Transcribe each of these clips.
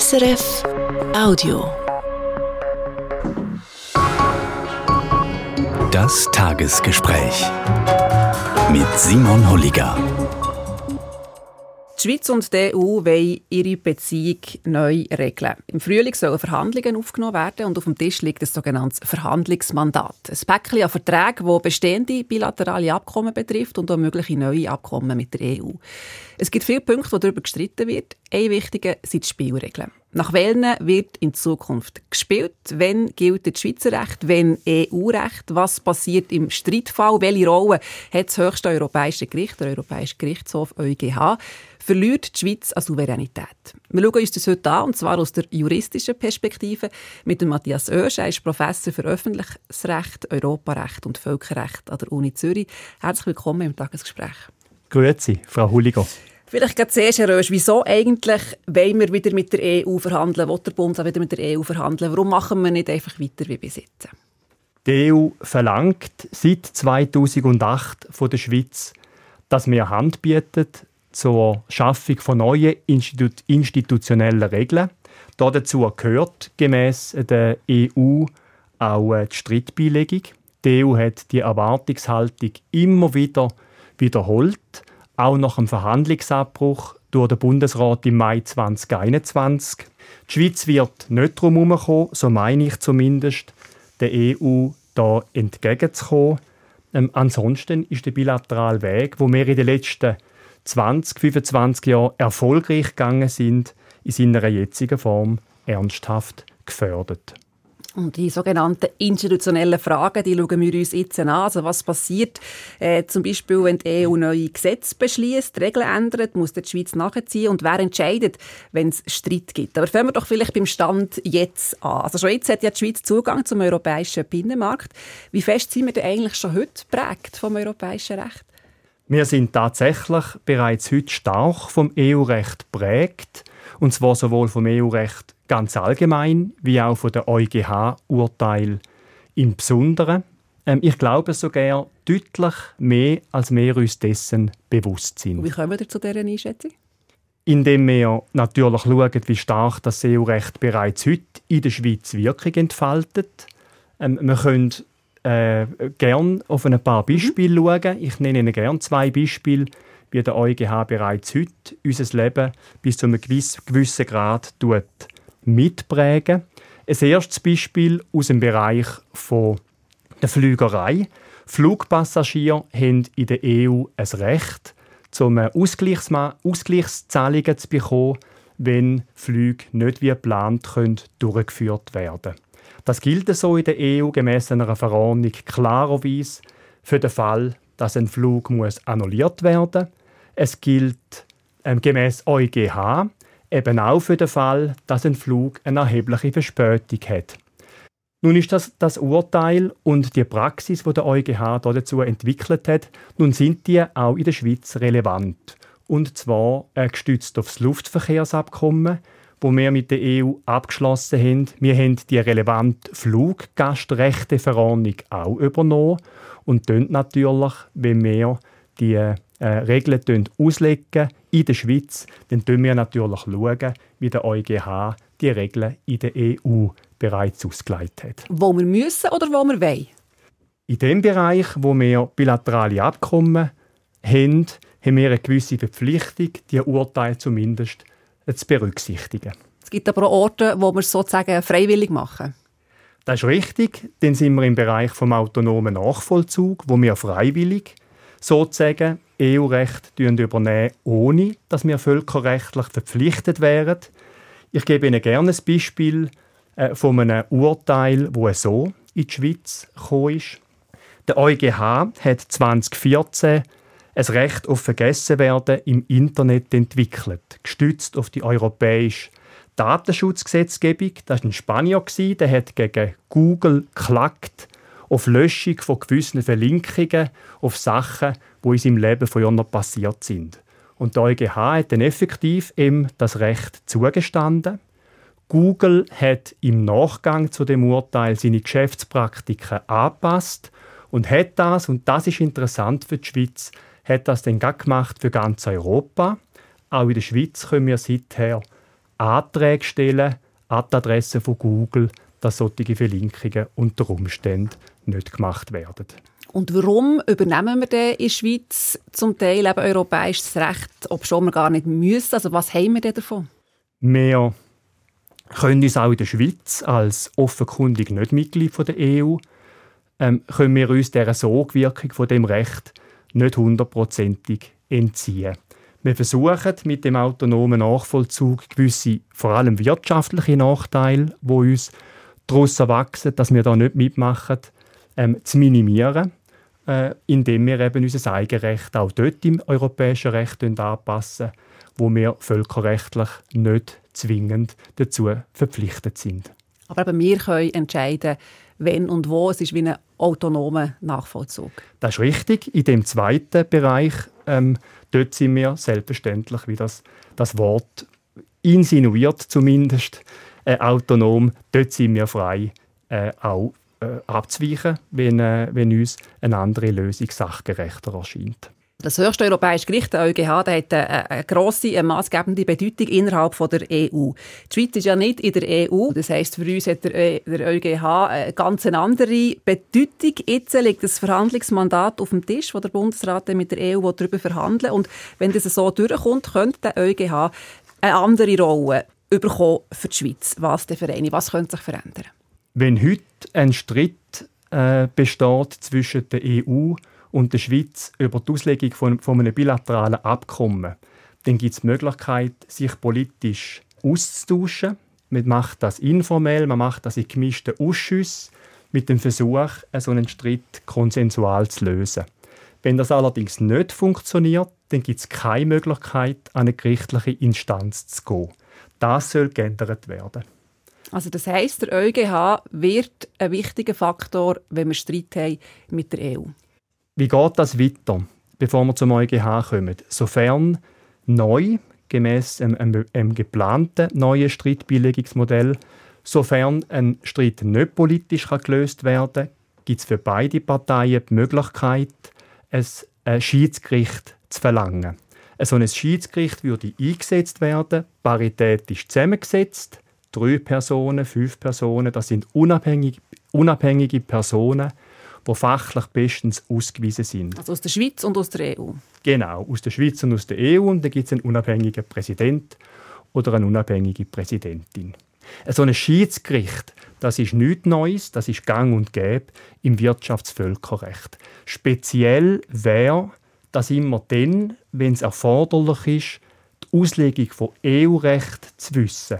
SRF Audio. Das Tagesgespräch mit Simon Holliger. Die Schweiz und die EU wollen ihre Beziehung neu regeln. Im Frühling sollen Verhandlungen aufgenommen werden und auf dem Tisch liegt ein sogenanntes Verhandlungsmandat. Ein Päckchen an Verträgen, das bestehende bilaterale Abkommen betrifft und auch mögliche neue Abkommen mit der EU. Es gibt viele Punkte, wo darüber gestritten wird. Ein wichtiger sind die Spielregeln. Nach welchen wird in Zukunft gespielt? Wenn gilt das Schweizer Recht? Wenn EU-Recht? Was passiert im Streitfall? Welche Rolle hat das höchste europäische Gericht, der Europäische Gerichtshof EuGH? Verliert die Schweiz an Souveränität? Wir schauen uns das heute an, und zwar aus der juristischen Perspektive mit dem Matthias Oesch. Er ist Professor für Öffentliches Recht, Europarecht und Völkerrecht an der Uni Zürich. Herzlich willkommen im Tagesgespräch. Grüezi, Frau Hulliger. Vielleicht gerade zuerst, Herr Rösch, wieso eigentlich wollen wir wieder mit der EU verhandeln? Will der Bund auch wieder mit der EU verhandeln? Warum machen wir nicht einfach weiter wie bis jetzt? Die EU verlangt seit 2008 von der Schweiz, dass wir Hand bietet zur Schaffung von neuen Institu institutionellen Regeln. Dazu gehört gemäß der EU auch die Streitbeilegung. Die EU hat die Erwartungshaltung immer wieder wiederholt auch nach dem Verhandlungsabbruch durch den Bundesrat im Mai 2021. Die Schweiz wird nicht darum herumkommen, so meine ich zumindest, der EU da entgegenzukommen. Ähm, ansonsten ist der bilaterale Weg, wo wir in den letzten 20, 25 Jahren erfolgreich gegangen sind, in seiner jetzigen Form ernsthaft gefördert. Und die sogenannten institutionellen Fragen, die schauen wir uns jetzt an. Also was passiert äh, zum Beispiel, wenn die EU neue Gesetze beschließt, Regeln ändert, muss die Schweiz nachziehen und wer entscheidet, wenn es Streit gibt. Aber fangen wir doch vielleicht beim Stand jetzt an. Also schon jetzt hat ja die Schweiz Zugang zum europäischen Binnenmarkt. Wie fest sind wir denn eigentlich schon heute prägt vom europäischen Recht? Wir sind tatsächlich bereits heute stark vom EU-Recht prägt und zwar sowohl vom EU-Recht ganz allgemein wie auch von der EuGH-Urteil im Besonderen. Ähm, ich glaube sogar deutlich mehr, als wir uns dessen bewusst sind. Wie kommen wir zu dieser Einschätzung? Indem wir natürlich schauen, wie stark das EU-Recht bereits heute in der Schweiz Wirkung entfaltet. Ähm, wir können äh, gerne auf ein paar Beispiele mhm. schauen. Ich nenne Ihnen gerne zwei Beispiele, wie der EuGH bereits heute unser Leben bis zu einem gewissen Grad tut mitprägen. Ein erstes Beispiel aus dem Bereich von der Flügerei. Flugpassagiere haben in der EU ein Recht, um Ausgleichszahlungen zu bekommen, wenn Flüge nicht wie geplant können durchgeführt werden Das gilt so in der EU gemäß einer Verordnung klarerweise für den Fall, dass ein Flug annulliert werden muss. Es gilt ähm, gemäß EuGH eben auch für den Fall, dass ein Flug eine erhebliche Verspätung hat. Nun ist das das Urteil und die Praxis, die der EuGH dazu entwickelt hat, nun sind die auch in der Schweiz relevant. Und zwar äh, gestützt auf das Luftverkehrsabkommen, wo wir mit der EU abgeschlossen haben. Wir haben die relevante Fluggastrechteverordnung auch übernommen und natürlich, wenn wir die äh, Regeln auslegen in der Schweiz, dann schauen wir natürlich, schauen, wie der EuGH die Regeln in der EU bereits ausgelegt hat. Wo wir müssen oder wo wir wollen? In dem Bereich, wo wir bilaterale Abkommen haben, haben wir eine gewisse Verpflichtung, die Urteile zumindest zu berücksichtigen. Es gibt aber auch Orte, wo wir es sozusagen freiwillig machen. Das ist richtig. Dann sind wir im Bereich vom autonomen Nachvollzug, wo wir freiwillig sozusagen EU-Recht übernehmen, ohne dass wir völkerrechtlich verpflichtet wären. Ich gebe Ihnen gerne ein Beispiel äh, von einem Urteil, wo so in die Schweiz gekommen ist. Der EuGH hat 2014 ein Recht auf Vergessenwerden im Internet entwickelt, gestützt auf die europäische Datenschutzgesetzgebung. Das war ein Spanier, der hat gegen Google geklagt auf Löschung von gewissen Verlinkungen auf Sachen, die in seinem Leben von Jahren passiert sind. Und der EuGH hat dann effektiv ihm das Recht zugestanden. Google hat im Nachgang zu dem Urteil seine Geschäftspraktiken angepasst und hat das, und das ist interessant für die Schweiz, hat das dann gemacht für ganz Europa. Auch in der Schweiz können wir seither Anträge stellen an die Adresse von Google, dass solche Verlinkungen unter Umständen nicht gemacht werden. Und warum übernehmen wir denn in der Schweiz zum Teil eben europäisches Recht, ob schon wir gar nicht müssen? Also was haben wir denn davon? Wir können uns auch in der Schweiz als offenkundig nicht Mitglied der EU ähm, können wir uns dieser Sogwirkung von dem Recht nicht hundertprozentig entziehen. Wir versuchen mit dem autonomen Nachvollzug gewisse, vor allem wirtschaftliche Nachteile, wo uns daraus erwachsen, dass wir da nicht mitmachen, ähm, zu minimieren, äh, indem wir eben unser eigenes Recht auch dort im europäischen Recht anpassen, wo wir völkerrechtlich nicht zwingend dazu verpflichtet sind. Aber eben wir können entscheiden, wenn und wo. Es ist wie ein autonomer Nachvollzug. Das ist richtig. In dem zweiten Bereich, ähm, dort sind wir selbstverständlich, wie das, das Wort insinuiert zumindest, äh, autonom. Dort sind wir frei, äh, auch äh, abzuweichen, wenn, äh, wenn uns eine andere Lösung sachgerechter erscheint. Das höchste europäische Gericht, der EuGH, hat eine, eine grosse, eine maßgebende Bedeutung innerhalb von der EU. Die Schweiz ist ja nicht in der EU. Das heisst, für uns hat der, der EuGH eine ganz andere Bedeutung. Jetzt liegt das Verhandlungsmandat auf dem Tisch, wo der Bundesrat mit der EU darüber verhandeln Und wenn das so durchkommt, könnte der EuGH eine andere Rolle bekommen für die Schweiz. Was denn für eine? Was könnte sich verändern? Wenn heute ein Streit äh, besteht zwischen der EU und der Schweiz über die Auslegung von, von einem bilateralen Abkommen, dann gibt es die Möglichkeit, sich politisch auszutauschen. Man macht das informell, man macht das in gemischten Ausschüssen mit dem Versuch, so einen Streit konsensual zu lösen. Wenn das allerdings nicht funktioniert, dann gibt es keine Möglichkeit, an eine gerichtliche Instanz zu gehen. Das soll geändert werden. Also das heißt, der EuGH wird ein wichtiger Faktor, wenn wir Streit haben mit der EU. Wie geht das weiter, bevor wir zum EuGH kommen? Sofern neu, gemäß einem, geplanten neuen Streitbeilegungsmodell, sofern ein Streit nicht politisch gelöst werden kann, gibt es für beide Parteien die Möglichkeit, ein Schiedsgericht zu verlangen. So ein Schiedsgericht würde eingesetzt werden, paritätisch zusammengesetzt, drei Personen, fünf Personen, das sind unabhängige, unabhängige Personen, die fachlich bestens ausgewiesen sind. Also aus der Schweiz und aus der EU? Genau, aus der Schweiz und aus der EU. Und da gibt es einen unabhängigen Präsident oder eine unabhängige Präsidentin. So ein Schiedsgericht, das ist nichts Neues, das ist gang und gäbe im Wirtschaftsvölkerrecht. Speziell wäre das immer dann, wenn es erforderlich ist, die Auslegung von EU-Recht zu wissen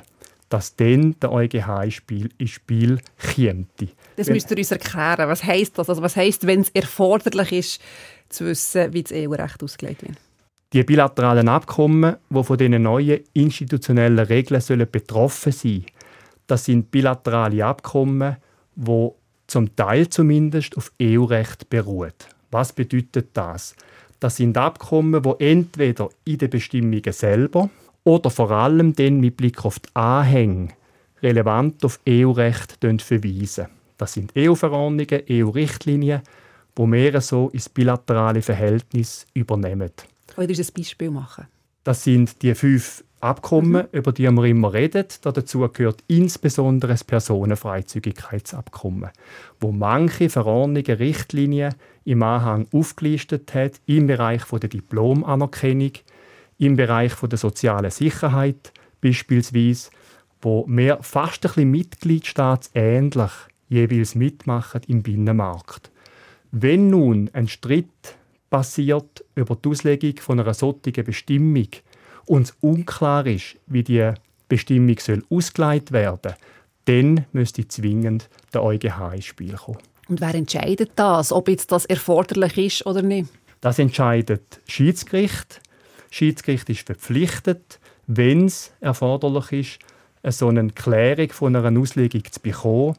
dass dann der EuGH ins Spiel, ins Spiel käme. Das müsst ihr uns erklären. Was heisst das? Also was heisst, wenn es erforderlich ist, zu wissen, wie das EU-Recht ausgelegt wird? Die bilateralen Abkommen, die von diesen neuen institutionellen Regeln sollen betroffen sein das sind bilaterale Abkommen, die zum Teil zumindest auf EU-Recht beruhen. Was bedeutet das? Das sind Abkommen, die entweder in den Bestimmungen selber oder vor allem dann mit Blick auf die Anhänge relevant auf EU-Recht verweisen. Das sind EU-Verordnungen, EU-Richtlinien, die mehr so ins bilaterale Verhältnis übernehmen. Ihr ein Beispiel machen? Das sind die fünf Abkommen, mhm. über die wir immer reden. Dazu gehört insbesondere das Personenfreizügigkeitsabkommen, wo manche Verordnungen, Richtlinien im Anhang aufgelistet hat im Bereich der Diplomanerkennung, im Bereich der sozialen Sicherheit beispielsweise, wo wir fast ein bisschen mitgliedstaatsähnlich jeweils mitmachen im Binnenmarkt. Wenn nun ein Streit passiert über die Auslegung von einer solchen Bestimmung und unklar ist, wie die Bestimmung soll ausgeleitet werden dann müsste zwingend der EuGH ins Spiel kommen. Und wer entscheidet das, ob jetzt das erforderlich ist oder nicht? Das entscheidet das Schiedsgericht Schiedsgericht ist verpflichtet, wenn es erforderlich ist, so eine Klärung von einer Auslegung zu bekommen,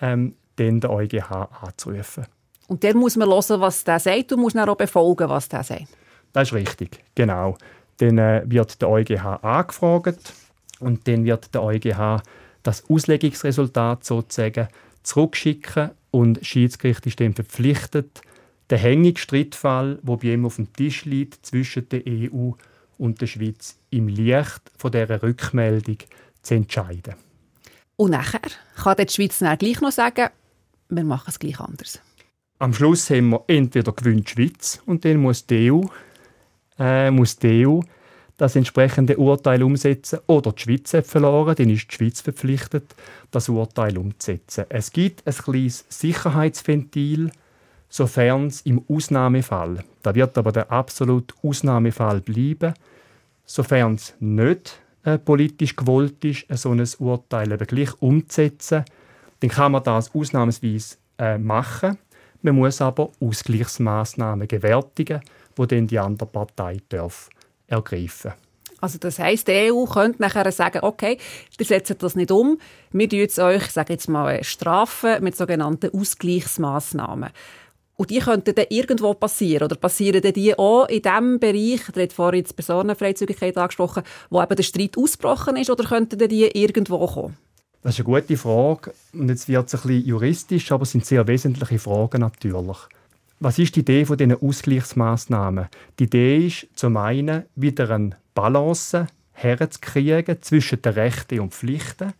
ähm, dann den EuGH anzurufen. Und der muss man hören, was der sagt und muss dann auch befolgen, was der sagt. Das ist richtig, genau. Dann äh, wird der EuGH angefragt und dann wird der EuGH das Auslegungsresultat sozusagen zurückschicken und das Schiedsgericht ist dann verpflichtet, der hängige Streitfall, der bei ihm auf dem Tisch liegt zwischen der EU und der Schweiz im Licht von dieser Rückmeldung zu entscheiden. Und nachher kann die Schweiz dann gleich noch sagen, wir machen es gleich anders. Am Schluss haben wir entweder gewinnt die Schweiz und dann muss die EU, äh, muss die EU das entsprechende Urteil umsetzen oder die Schweiz hat verloren, dann ist die Schweiz verpflichtet, das Urteil umzusetzen. Es gibt ein kleines Sicherheitsventil, sofern es im Ausnahmefall, da wird aber der absolute Ausnahmefall bleiben, sofern es nicht äh, politisch gewollt ist, so ein Urteil eben gleich umzusetzen, dann kann man das ausnahmsweise äh, machen. Man muss aber Ausgleichsmaßnahmen gewärtigen, wo dann die andere Partei darf ergreifen. Also das heißt, die EU könnte nachher sagen, okay, ihr setzt das nicht um, wir jetzt euch, sage jetzt mal, strafen mit sogenannten Ausgleichsmaßnahmen. Und die könnten dann irgendwo passieren. Oder passieren dann die auch in dem Bereich, der hat vorhin die Personenfreizügigkeit angesprochen, wo eben der Streit ausgebrochen ist, oder könnten die irgendwo kommen? Das ist eine gute Frage. Und jetzt wird es ein bisschen juristisch, aber es sind sehr wesentliche Fragen natürlich. Was ist die Idee von diesen Ausgleichsmaßnahmen? Die Idee ist zum einen wieder eine Balance herzukriegen zwischen den Rechten und Pflichten,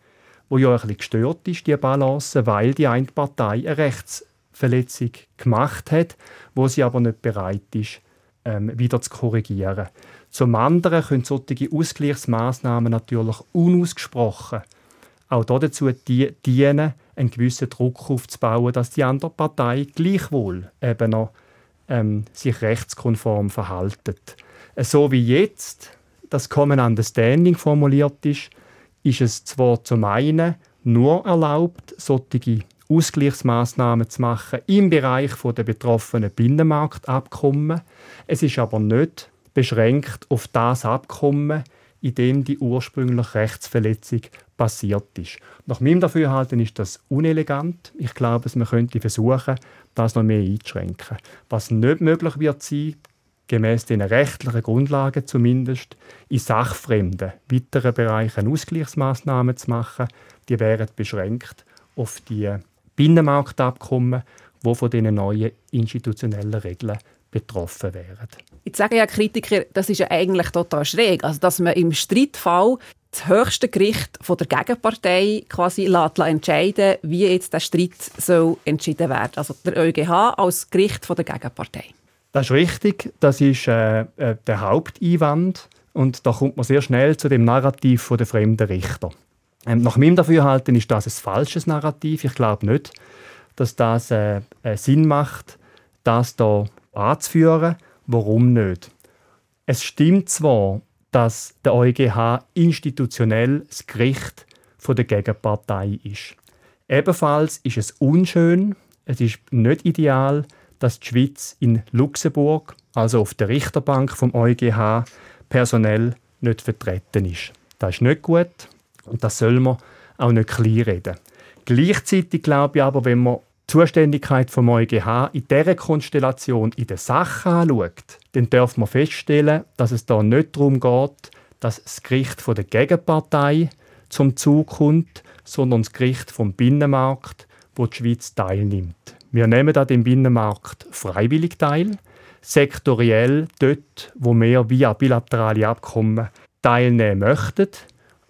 wo ja ein bisschen gestört ist, die Balance, weil die eine Partei eine Rechtsverletzung gemacht hat, wo sie aber nicht bereit ist, ähm, wieder zu korrigieren. Zum anderen können solche Ausgleichsmaßnahmen natürlich unausgesprochen auch dazu dienen, einen gewissen Druck aufzubauen, dass die andere Partei gleichwohl eben noch ähm, sich rechtskonform verhaltet. So wie jetzt das Common Understanding formuliert ist, ist es zwar zum einen nur erlaubt, solche Ausgleichsmaßnahmen zu machen im Bereich der betroffenen Binnenmarktabkommen. Es ist aber nicht beschränkt auf das Abkommen, in dem die ursprüngliche Rechtsverletzung passiert ist. Nach meinem Dafürhalten ist das unelegant. Ich glaube, man könnte versuchen, das noch mehr einzuschränken. Was nicht möglich wird sein, gemäß den rechtlichen Grundlagen zumindest, in sachfremden weiteren Bereichen Ausgleichsmaßnahmen zu machen, die wären beschränkt auf die Binnenmarktabkommen, die von diesen neuen institutionellen Regeln betroffen wären. Jetzt sagen ja Kritiker, das ist ja eigentlich total schräg. Also, dass man im Streitfall das höchste Gericht von der Gegenpartei quasi lässt entscheiden wie jetzt der Streit soll entschieden werden. Also der EuGH als Gericht von der Gegenpartei. Das ist richtig. Das ist äh, äh, der Haupteinwand. Und da kommt man sehr schnell zu dem Narrativ von der fremden Richter. Ähm, nach meinem Dafürhalten ist das ein falsches Narrativ. Ich glaube nicht, dass das äh, äh, Sinn macht, das da anzuführen. Warum nicht? Es stimmt zwar, dass der EuGH institutionell das Gericht von der Gegenpartei ist. Ebenfalls ist es unschön, es ist nicht ideal, dass die Schweiz in Luxemburg, also auf der Richterbank vom EuGH, personell nicht vertreten ist. Das ist nicht gut und das soll man auch nicht kleinreden. Gleichzeitig glaube ich aber, wenn man Zuständigkeit vom EuGH in dieser Konstellation in der Sache anschaut, dann darf man feststellen, dass es da nicht darum geht, dass das Gericht von der Gegenpartei zum Zug kommt, sondern das Gericht vom Binnenmarkt, wo die Schweiz teilnimmt. Wir nehmen an dem Binnenmarkt freiwillig teil, sektoriell dort, wo wir via bilaterale Abkommen teilnehmen möchten.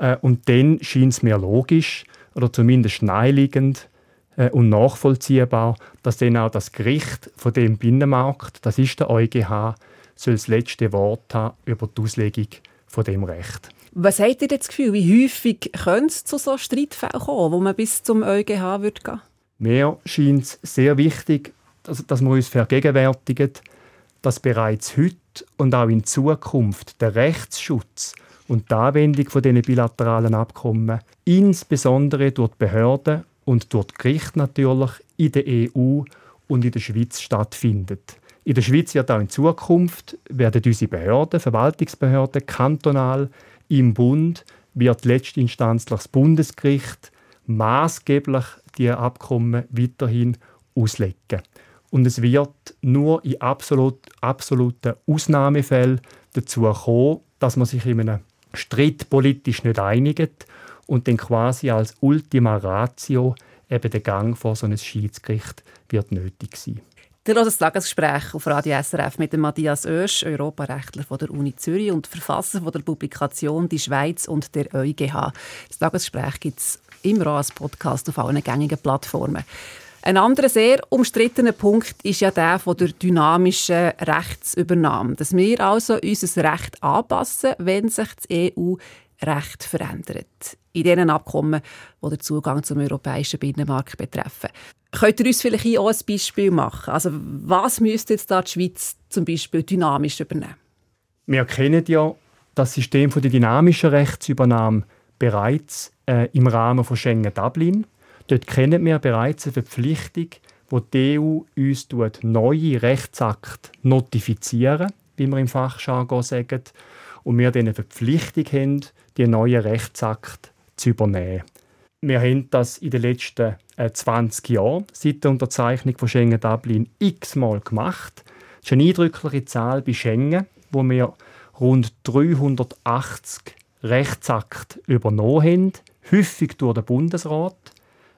Äh, und dann scheint es mir logisch oder zumindest naheliegend, äh, und nachvollziehbar, dass dann auch das Gericht von dem Binnenmarkt, das ist der EuGH, soll das letzte Wort haben über die Auslegung von dem Recht. Was habt ihr das Gefühl, wie häufig könnte es zu so Streitfällen kommen, wo man bis zum EuGH würde gehen? Mir scheint es sehr wichtig, dass, dass wir uns vergegenwärtigen, dass bereits heute und auch in Zukunft der Rechtsschutz und die Anwendung von diesen bilateralen Abkommen insbesondere durch die Behörden und durch Gericht natürlich in der EU und in der Schweiz stattfindet. In der Schweiz wird auch in Zukunft werden unsere Behörden, Verwaltungsbehörden, kantonal, im Bund wird letztinstanzlich das Bundesgericht maßgeblich die Abkommen weiterhin auslegen. Und es wird nur in absolut, absoluten Ausnahmefällen dazu kommen, dass man sich in einem Streit politisch nicht einigt und dann quasi als Ultima Ratio eben der Gang vor so ein Schiedsgericht wird nötig sein. Der hört das Tagesgespräch auf Radio SRF mit Matthias Oesch, Europarechtler von der Uni Zürich und Verfasser von der Publikation «Die Schweiz und der EuGH». Das Tagesgespräch gibt es immer auch als Podcast auf allen gängigen Plattformen. Ein anderer sehr umstrittener Punkt ist ja der von der dynamischen Rechtsübernahme. Dass wir also unser Recht anpassen, wenn sich das EU-Recht verändert. In diesen Abkommen, die den Zugang zum europäischen Binnenmarkt betreffen. Könnt ihr uns vielleicht hier auch ein Beispiel machen? Also was müsste jetzt da die Schweiz zum Beispiel dynamisch übernehmen? Wir kennen ja das System der dynamischen Rechtsübernahme bereits äh, im Rahmen von Schengen-Dublin. Dort kennen wir bereits eine Verpflichtung, wo die EU uns neue Rechtsakte notifizieren, wie wir im Fachjargon sagen, und wir dann eine Verpflichtung haben, die neuen Rechtsakte zu übernehmen. Wir haben das in den letzten 20 äh, Jahren seit der Unterzeichnung von Schengen Dublin x-mal gemacht. Das ist eine eindrückliche Zahl bei Schengen, wo wir rund 380 Rechtsakte übernommen haben, häufig durch den Bundesrat,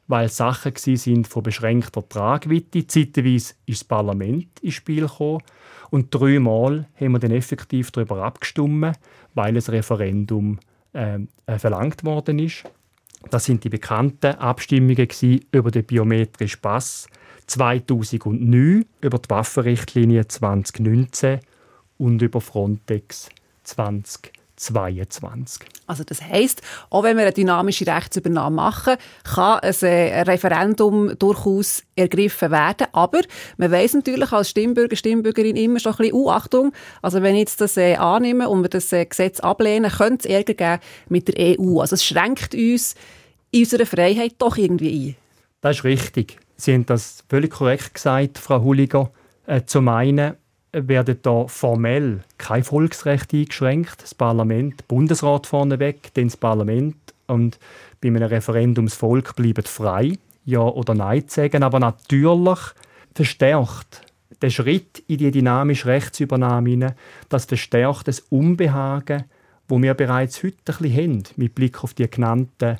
weil Sachen sind von beschränkter Tragweite. Zeitweise ist das Parlament ins Spiel gekommen und dreimal haben wir dann effektiv darüber abgestimmt, weil ein Referendum äh, äh verlangt worden ist. Das sind die bekannten Abstimmungen über den biometrischen Pass 2009, über die Waffenrichtlinie 2019 und über Frontex 2022. Also das heißt, auch wenn wir eine dynamische Rechtsübernahme machen, kann ein äh, Referendum durchaus ergriffen werden. Aber man weiß natürlich als Stimmbürger, Stimmbürgerin immer schon ein bisschen, uh, Achtung, also wenn ich jetzt das äh, annehme und wir das äh, Gesetz ablehnen, könnte es Ärger geben mit der EU. Also es schränkt uns in unserer Freiheit doch irgendwie ein. Das ist richtig. Sie haben das völlig korrekt gesagt, Frau Hulliger. Äh, zum einen werden da formell kein Volksrecht eingeschränkt. Das Parlament, der Bundesrat vorneweg, dann das Parlament und bei einem Referendumsvolk bleiben frei, ja oder nein zu sagen. Aber natürlich verstärkt der Schritt in die dynamische Rechtsübernahme hinein, das verstärkt das Unbehagen, wo wir bereits heute ein bisschen haben, mit Blick auf die genannten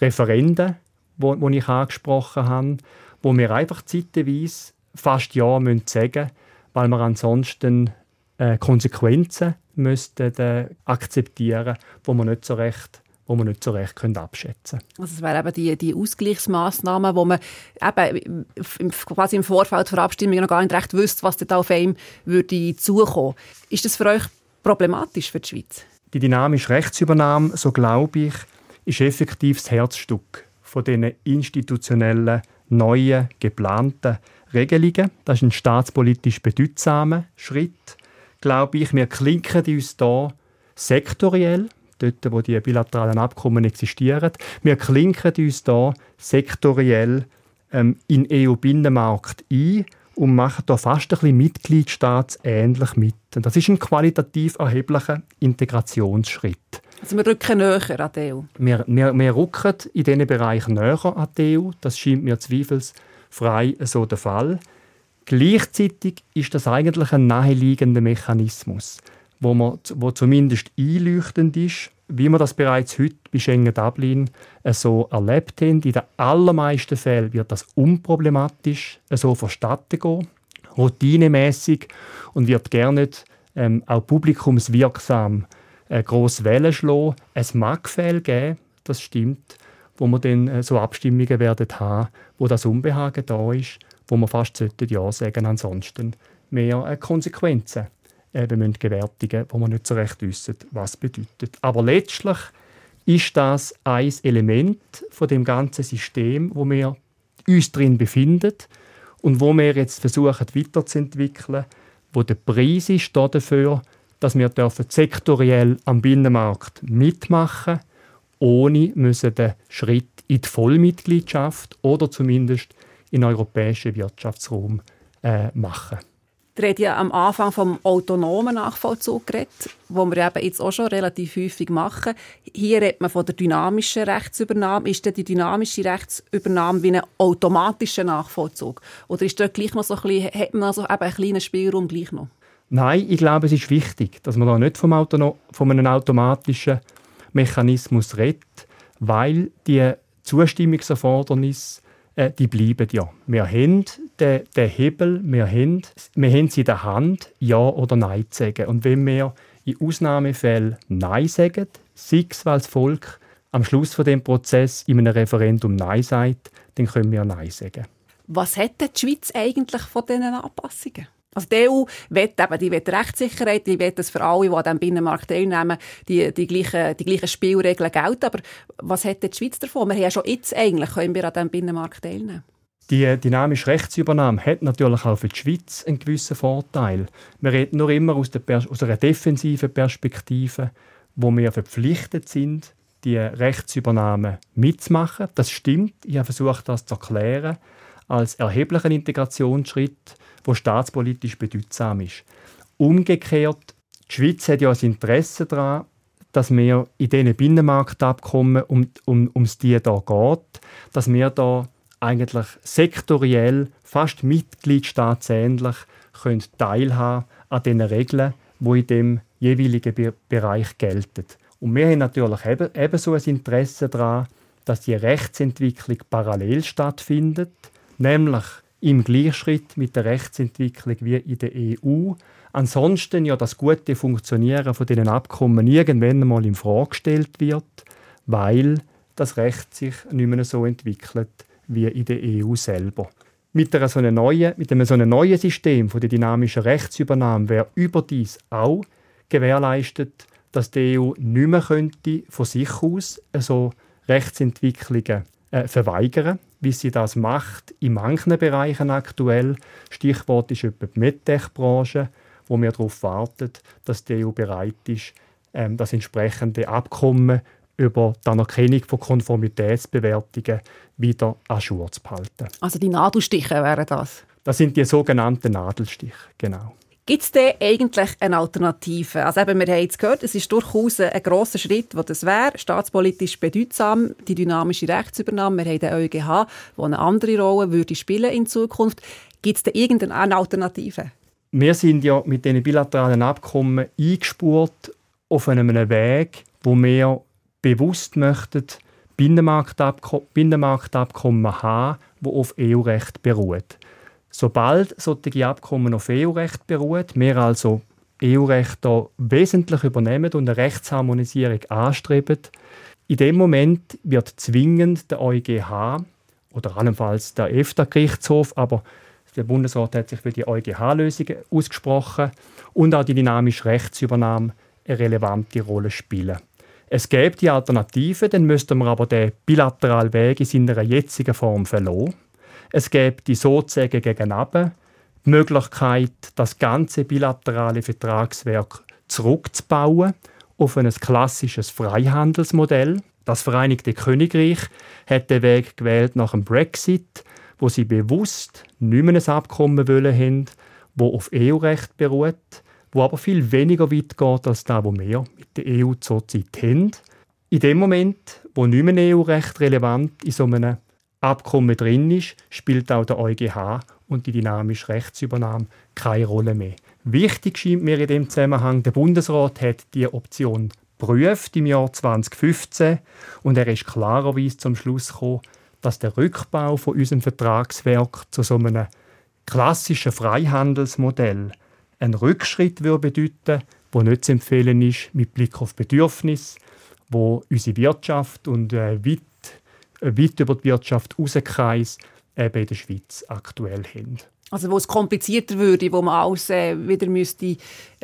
Referenden, wo, wo ich angesprochen habe, wo wir einfach zeitweise fast ja müssen sagen weil wir ansonsten äh, Konsequenzen müssten äh, akzeptieren, wo man nicht so recht wo man nicht so recht können abschätzen können. Also es wären eben die, die Ausgleichsmaßnahmen, wo man eben quasi im Vorfeld der Abstimmung noch gar nicht recht wüsste, was da auf einem würde zukommen. Ist das für euch problematisch für die Schweiz? Die dynamische Rechtsübernahme, so glaube ich, ist effektiv das Herzstück von diesen institutionellen, neuen, geplanten Regelungen. Das ist ein staatspolitisch bedeutsamer Schritt, glaube ich. Wir klinken uns da sektoriell, dort, wo die bilateralen Abkommen existieren. Wir klinken uns da sektoriell ähm, in EU-Binnenmarkt ein und machen da fast ein bisschen mitgliedstaatsähnlich mit. Und das ist ein qualitativ erheblicher Integrationsschritt. Also wir rücken näher an die EU? Wir, wir, wir rücken in diesen Bereich näher an die EU. Das scheint mir zweifelsfrei so der Fall. Gleichzeitig ist das eigentlich ein naheliegender Mechanismus, wo, man, wo zumindest einleuchtend ist, wie wir das bereits heute bei Schengen Dublin äh, so erlebt haben. In den allermeisten Fällen wird das unproblematisch äh, so verstatten gehen, routinemäßig und wird gerne ähm, auch publikumswirksam äh, grosse Wellen schlagen. Es mag Fälle geben, das stimmt, wo wir dann äh, so Abstimmungen werden haben, wo das Unbehagen da ist, wo man fast Ja sagen ansonsten mehr äh, Konsequenzen eben müssen gewärtigen wo man nicht so recht wissen, was bedeutet. Aber letztlich ist das ein Element von dem ganzen System, wo wir uns drin befinden und wo wir jetzt versuchen weiterzuentwickeln, wo der Preis ist dafür, dass wir dürfen sektoriell am Binnenmarkt mitmachen ohne müssen den Schritt in die Vollmitgliedschaft oder zumindest in den europäischen Wirtschaftsraum äh, machen. Ihr habt ja am Anfang vom autonomen Nachvollzug geredet, wo wir eben jetzt auch schon relativ häufig machen. Hier redet man von der dynamischen Rechtsübernahme. Ist denn die dynamische Rechtsübernahme wie ein automatischer Nachvollzug? Oder ist dort gleich noch so ein bisschen, hat man also eben einen kleinen Spielraum gleich noch? Nein, ich glaube, es ist wichtig, dass man da nicht vom Autono von einem automatischen Mechanismus redet, weil die Zustimmungserfordernis äh, die bleiben ja. Wir haben den, den Hebel, wir haben, wir haben sie in der Hand, Ja oder Nein zu sagen. Und wenn wir in Ausnahmefällen Nein sagen, sei es, weil das Volk am Schluss von dem Prozess in einem Referendum Nein sagt, dann können wir Nein sagen. Was hat die Schweiz eigentlich von diesen Anpassungen? Also die EU will eben, die will Rechtssicherheit, die will, dass für alle, die an diesem Binnenmarkt teilnehmen, die, die, gleichen, die gleichen Spielregeln gelten. Aber was hat die Schweiz davon? Wir haben ja schon jetzt eigentlich, können wir an diesem Binnenmarkt teilnehmen. Die dynamische Rechtsübernahme hat natürlich auch für die Schweiz einen gewissen Vorteil. Wir reden nur immer aus, der aus einer defensiven Perspektive, wo wir verpflichtet sind, die Rechtsübernahme mitzumachen. Das stimmt. Ich habe versucht, das zu erklären als erheblichen Integrationsschritt, wo staatspolitisch bedeutsam ist. Umgekehrt, die Schweiz hat ja ein Interesse daran, dass wir in diesen Binnenmarktabkommen, um, um, ums die da geht, dass wir da eigentlich sektoriell, fast mitgliedstaatsähnlich, können teilhaben an den Regeln, die in dem jeweiligen Be Bereich gelten. Und wir haben natürlich eben, ebenso ein Interesse daran, dass die Rechtsentwicklung parallel stattfindet, nämlich im Gleichschritt mit der Rechtsentwicklung wie in der EU. Ansonsten ja das gute Funktionieren von diesen Abkommen irgendwann einmal in Frage gestellt wird, weil das Recht sich nicht mehr so entwickelt wie in der EU selber. Mit, einer so neuen, mit einem so einem neuen System der dynamischen Rechtsübernahme wäre überdies auch gewährleistet, dass die EU nicht mehr könnte von sich aus so Rechtsentwicklungen äh, verweigern, wie sie das macht in manchen Bereichen aktuell. Stichwort ist etwa die MedTech-Branche, wo wir darauf warten, dass die EU bereit ist, ähm, das entsprechende Abkommen über die Anerkennung von Konformitätsbewertungen wieder an Schur zu behalten. Also die Nadelstiche wären das? Das sind die sogenannten Nadelstiche, genau. Gibt es denn eigentlich eine Alternative? Also eben, wir haben jetzt gehört, es ist durchaus ein grosser Schritt, wo das wäre, staatspolitisch bedeutsam, die dynamische Rechtsübernahme. Wir haben den EuGH, der eine andere Rolle würde spielen in Zukunft. Gibt es da irgendeine Alternative? Wir sind ja mit diesen bilateralen Abkommen eingespurt auf einem Weg, wo wir bewusst möchten, Binnenmarktabkommen, Binnenmarktabkommen haben, die auf EU-Recht beruht. Sobald solche Abkommen auf EU-Recht beruhen, wir also EU-Recht wesentlich übernehmen und eine Rechtsharmonisierung anstreben, in dem Moment wird zwingend der EuGH oder allenfalls der EFTA-Gerichtshof, aber der Bundesrat hat sich für die EuGH-Lösung ausgesprochen und auch die dynamische Rechtsübernahme eine relevante Rolle spielen. Es gäbe die Alternative, dann müssten wir aber den bilateralen Weg in seiner jetzigen Form verloren. Es gäbe die sozusagen gegenüber die Möglichkeit, das ganze bilaterale Vertragswerk zurückzubauen auf ein klassisches Freihandelsmodell. Das Vereinigte Königreich hat den Weg gewählt nach dem Brexit, wo sie bewusst nicht mehr ein Abkommen wollen haben, wo auf EU-Recht beruht, wo aber viel weniger weit geht als das, was wir mit der EU zurzeit haben. In dem Moment, wo nicht mehr EU-Recht relevant in so einem Abkommen drin ist, spielt auch der EuGH und die dynamische Rechtsübernahme keine Rolle mehr. Wichtig scheint mir in dem Zusammenhang, der Bundesrat hat die Option geprüft im Jahr 2015 und er ist klarerweise zum Schluss gekommen, dass der Rückbau von unserem Vertragswerk zu so einem klassischen Freihandelsmodell ein Rückschritt würde bedeuten, wo nicht zu empfehlen ist mit Blick auf Bedürfnis, wo unsere Wirtschaft und äh, weit weit über die Wirtschaft rauskreis eben in der Schweiz aktuell haben. Also wo es komplizierter würde, wo man alles äh, wieder müsste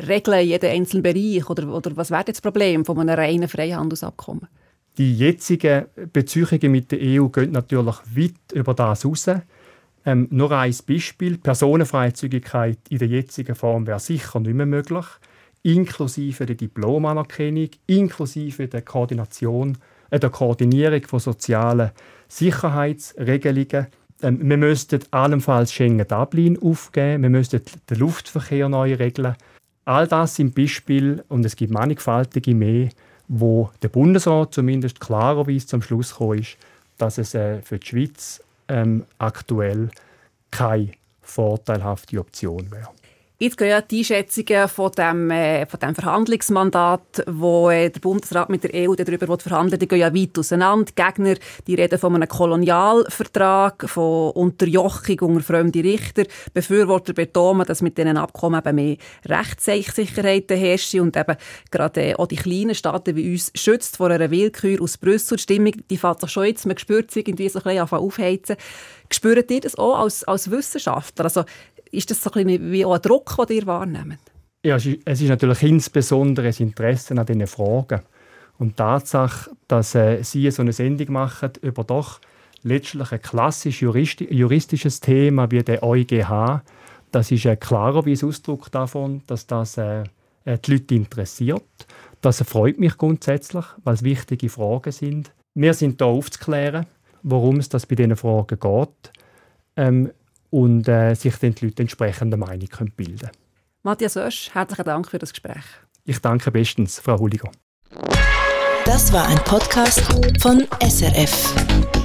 regeln, jeden einzelnen Bereich, oder, oder was wäre das Problem von einem reinen Freihandelsabkommen? Die jetzigen Beziehungen mit der EU gehen natürlich weit über das hinaus. Ähm, nur ein Beispiel. Personenfreizügigkeit in der jetzigen Form wäre sicher nicht mehr möglich, inklusive der Diplomanerkennung, inklusive der Koordination der Koordinierung von sozialen Sicherheitsregelungen. Ähm, wir müssten allenfalls Schengen-Dublin aufgeben, wir müssten den Luftverkehr neu regeln. All das sind Beispiele, und es gibt mannigfaltige mehr, wo der Bundesrat zumindest klarerweise zum Schluss gekommen ist, dass es äh, für die Schweiz ähm, aktuell keine vorteilhafte Option wäre. Jetzt gehen ja die Einschätzungen von dem, äh, von dem Verhandlungsmandat, wo äh, der Bundesrat mit der EU darüber verhandeln die gehen ja weit auseinander. Die Gegner die reden von einem Kolonialvertrag, von Unterjochung unter fremde Richter. Befürworter betonen, dass mit diesen Abkommen eben mehr Rechtssicherheit herrscht und eben gerade auch die kleinen Staaten wie uns schützt vor einer Willkür aus Brüssel. Die Stimmung die fällt doch schon jetzt, man spürt es irgendwie so ein bisschen aufheizen. Spürt ihr das auch als, als Wissenschaftler? Also ist das so ein bisschen wie auch ein Druck, den ihr wahrnehmt? Ja, es ist natürlich insbesondere das Interesse an diesen Fragen. Und die Tatsache, dass äh, Sie so eine Sendung machen über doch letztlich ein klassisch juristisches Thema wie der EuGH, das ist ein klarer Ausdruck davon, dass das äh, äh, die Leute interessiert. Das freut mich grundsätzlich, weil es wichtige Fragen sind. Wir sind da aufzuklären, worum es das bei diesen Fragen geht. Ähm, und äh, sich dann die Leute entsprechende Meinung können bilden Matthias Oesch, herzlichen Dank für das Gespräch. Ich danke bestens, Frau Hulliger. Das war ein Podcast von SRF.